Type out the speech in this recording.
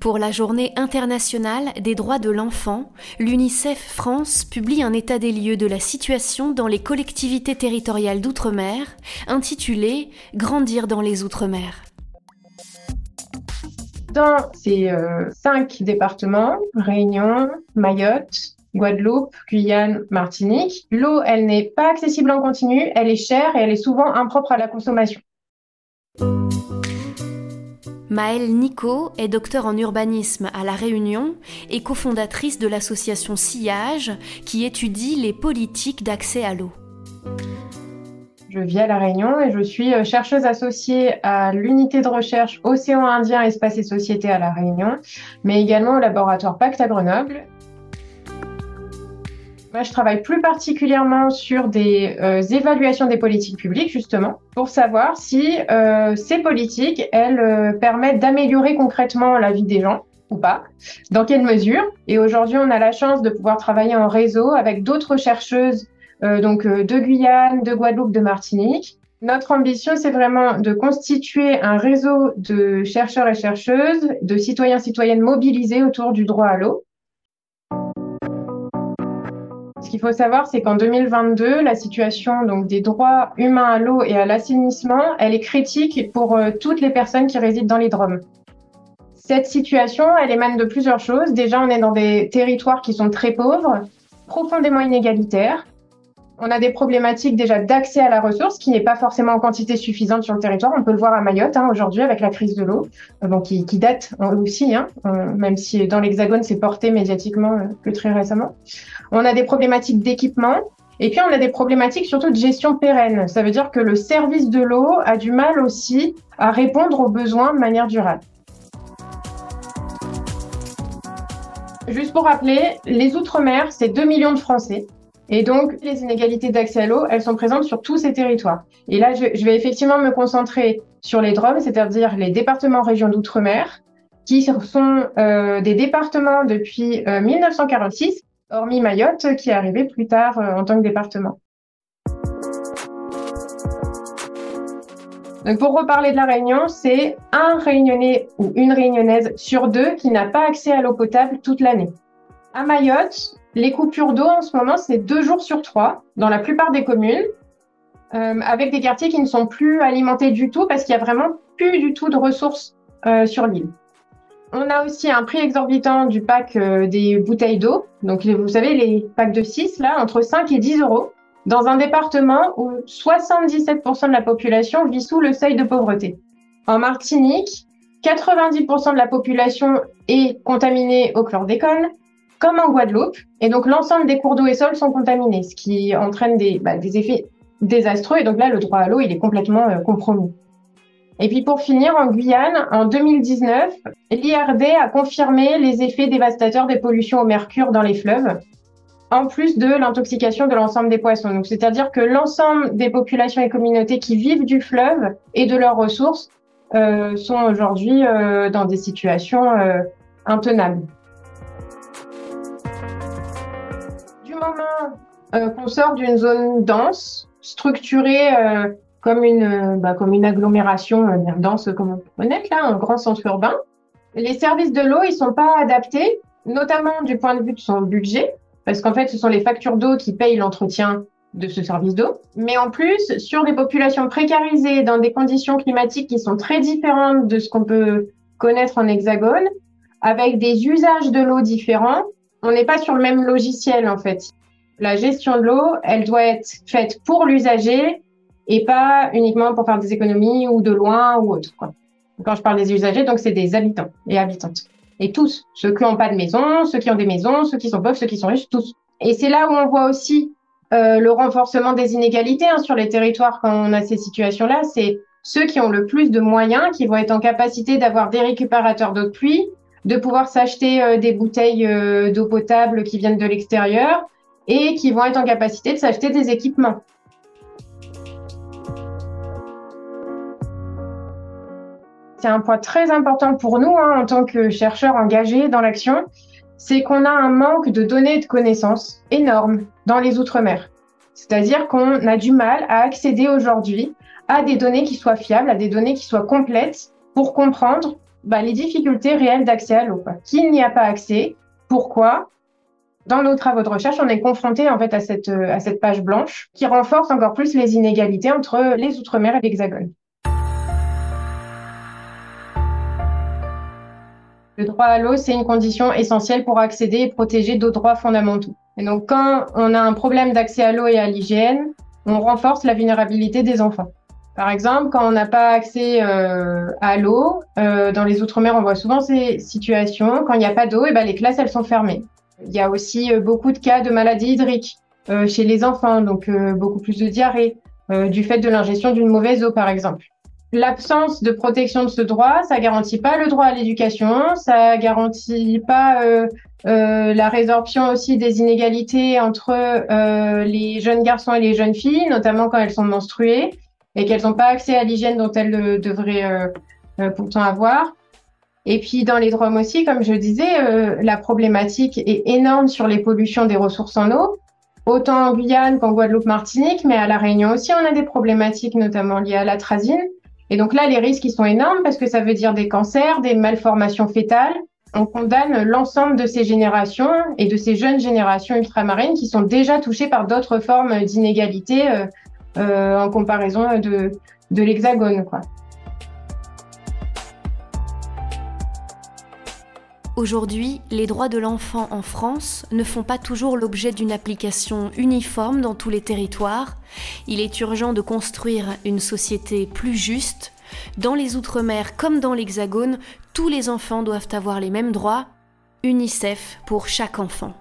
Pour la journée internationale des droits de l'enfant, l'UNICEF France publie un état des lieux de la situation dans les collectivités territoriales d'outre-mer, intitulé Grandir dans les outre-mer. Dans ces euh, cinq départements, Réunion, Mayotte, Guadeloupe, Guyane, Martinique, l'eau, elle n'est pas accessible en continu, elle est chère et elle est souvent impropre à la consommation. Maëlle Nico est docteur en urbanisme à La Réunion et cofondatrice de l'association Sillage qui étudie les politiques d'accès à l'eau. Je vis à La Réunion et je suis euh, chercheuse associée à l'unité de recherche Océan Indien, Espace et Société à La Réunion, mais également au laboratoire Pacte à Grenoble. Moi, je travaille plus particulièrement sur des euh, évaluations des politiques publiques, justement, pour savoir si euh, ces politiques, elles permettent d'améliorer concrètement la vie des gens ou pas, dans quelle mesure. Et aujourd'hui, on a la chance de pouvoir travailler en réseau avec d'autres chercheuses euh, donc euh, de Guyane, de Guadeloupe, de Martinique. Notre ambition, c'est vraiment de constituer un réseau de chercheurs et chercheuses, de citoyens et citoyennes mobilisés autour du droit à l'eau. Ce qu'il faut savoir, c'est qu'en 2022, la situation donc des droits humains à l'eau et à l'assainissement, elle est critique pour euh, toutes les personnes qui résident dans les DROM. Cette situation, elle émane de plusieurs choses. Déjà, on est dans des territoires qui sont très pauvres, profondément inégalitaires, on a des problématiques déjà d'accès à la ressource qui n'est pas forcément en quantité suffisante sur le territoire. On peut le voir à Mayotte hein, aujourd'hui avec la crise de l'eau, euh, qui, date hein, aussi, hein, euh, même si dans l'Hexagone c'est porté médiatiquement euh, que très récemment. On a des problématiques d'équipement. Et puis on a des problématiques surtout de gestion pérenne. Ça veut dire que le service de l'eau a du mal aussi à répondre aux besoins de manière durable. Juste pour rappeler, les Outre-mer, c'est 2 millions de Français. Et donc, les inégalités d'accès à l'eau, elles sont présentes sur tous ces territoires. Et là, je, vais effectivement me concentrer sur les DROM, c'est-à-dire les départements régions d'outre-mer, qui sont euh, des départements depuis 1946, euh, hormis Mayotte, qui est arrivé plus tard euh, en tant que département. Donc pour reparler de la Réunion, c'est un Réunionnais ou une Réunionnaise sur deux qui n'a pas accès à l'eau potable toute l'année. À Mayotte, les coupures d'eau en ce moment, c'est deux jours sur trois dans la plupart des communes, euh, avec des quartiers qui ne sont plus alimentés du tout parce qu'il y a vraiment plus du tout de ressources euh, sur l'île. On a aussi un prix exorbitant du pack euh, des bouteilles d'eau. Donc, vous savez, les packs de 6, là, entre 5 et 10 euros, dans un département où 77% de la population vit sous le seuil de pauvreté. En Martinique, 90% de la population est contaminée au chlordécone, comme en Guadeloupe. Et donc, l'ensemble des cours d'eau et sols sont contaminés, ce qui entraîne des, bah, des effets désastreux. Et donc là, le droit à l'eau, il est complètement euh, compromis. Et puis pour finir, en Guyane, en 2019, l'IRD a confirmé les effets dévastateurs des pollutions au mercure dans les fleuves, en plus de l'intoxication de l'ensemble des poissons. Donc c'est-à-dire que l'ensemble des populations et communautés qui vivent du fleuve et de leurs ressources euh, sont aujourd'hui euh, dans des situations intenables. Euh, qu'on sort d'une zone dense, structurée euh, comme une euh, bah, comme une agglomération bien dense comme on peut connaître là, un grand centre urbain, les services de l'eau ils sont pas adaptés, notamment du point de vue de son budget, parce qu'en fait ce sont les factures d'eau qui payent l'entretien de ce service d'eau, mais en plus sur des populations précarisées dans des conditions climatiques qui sont très différentes de ce qu'on peut connaître en hexagone, avec des usages de l'eau différents on n'est pas sur le même logiciel en fait. La gestion de l'eau, elle doit être faite pour l'usager et pas uniquement pour faire des économies ou de loin ou autre. Quand je parle des usagers, donc c'est des habitants et habitantes. Et tous, ceux qui n'ont pas de maison, ceux qui ont des maisons, ceux qui sont pauvres, ceux qui sont riches, tous. Et c'est là où on voit aussi euh, le renforcement des inégalités hein, sur les territoires quand on a ces situations-là. C'est ceux qui ont le plus de moyens qui vont être en capacité d'avoir des récupérateurs d'eau de pluie, de pouvoir s'acheter euh, des bouteilles euh, d'eau potable qui viennent de l'extérieur et qui vont être en capacité de s'acheter des équipements. C'est un point très important pour nous hein, en tant que chercheurs engagés dans l'action, c'est qu'on a un manque de données et de connaissances énorme dans les Outre-mer. C'est-à-dire qu'on a du mal à accéder aujourd'hui à des données qui soient fiables, à des données qui soient complètes pour comprendre bah, les difficultés réelles d'accès à l'eau. Qui n'y a pas accès Pourquoi Dans nos travaux de recherche, on est confronté en fait à cette, page blanche qui renforce encore plus les inégalités entre les Outre-mer et l'Hexagone. Le droit à l'eau, c'est une condition essentielle pour accéder et protéger d'autres droits fondamentaux. Et donc, quand on a un problème d'accès à l'eau et à l'hygiène, on renforce la vulnérabilité des enfants. Par exemple, quand on n'a pas accès euh, à l'eau, euh, dans les Outre-mer, on voit souvent ces situations. Quand il n'y a pas d'eau, et eh ben, les classes, elles sont fermées. Il y a aussi euh, beaucoup de cas de maladies hydriques euh, chez les enfants, donc euh, beaucoup plus de diarrhée, du fait de l'ingestion d'une mauvaise eau, par exemple l'absence de protection de ce droit, ça garantit pas le droit à l'éducation, ça garantit pas la résorption aussi des inégalités entre les jeunes garçons et les jeunes filles, notamment quand elles sont menstruées et qu'elles n'ont pas accès à l'hygiène dont elles devraient pourtant avoir. Et puis dans les Drômes aussi, comme je disais, la problématique est énorme sur les pollutions des ressources en eau, autant en Guyane qu'en Guadeloupe-Martinique, mais à La Réunion aussi, on a des problématiques notamment liées à l'atrazine. Et donc là, les risques, ils sont énormes parce que ça veut dire des cancers, des malformations fétales. On condamne l'ensemble de ces générations et de ces jeunes générations ultramarines qui sont déjà touchées par d'autres formes d'inégalité euh, euh, en comparaison de, de l'hexagone. Quoi. Aujourd'hui, les droits de l'enfant en France ne font pas toujours l'objet d'une application uniforme dans tous les territoires. Il est urgent de construire une société plus juste. Dans les Outre-mer comme dans l'Hexagone, tous les enfants doivent avoir les mêmes droits. UNICEF pour chaque enfant.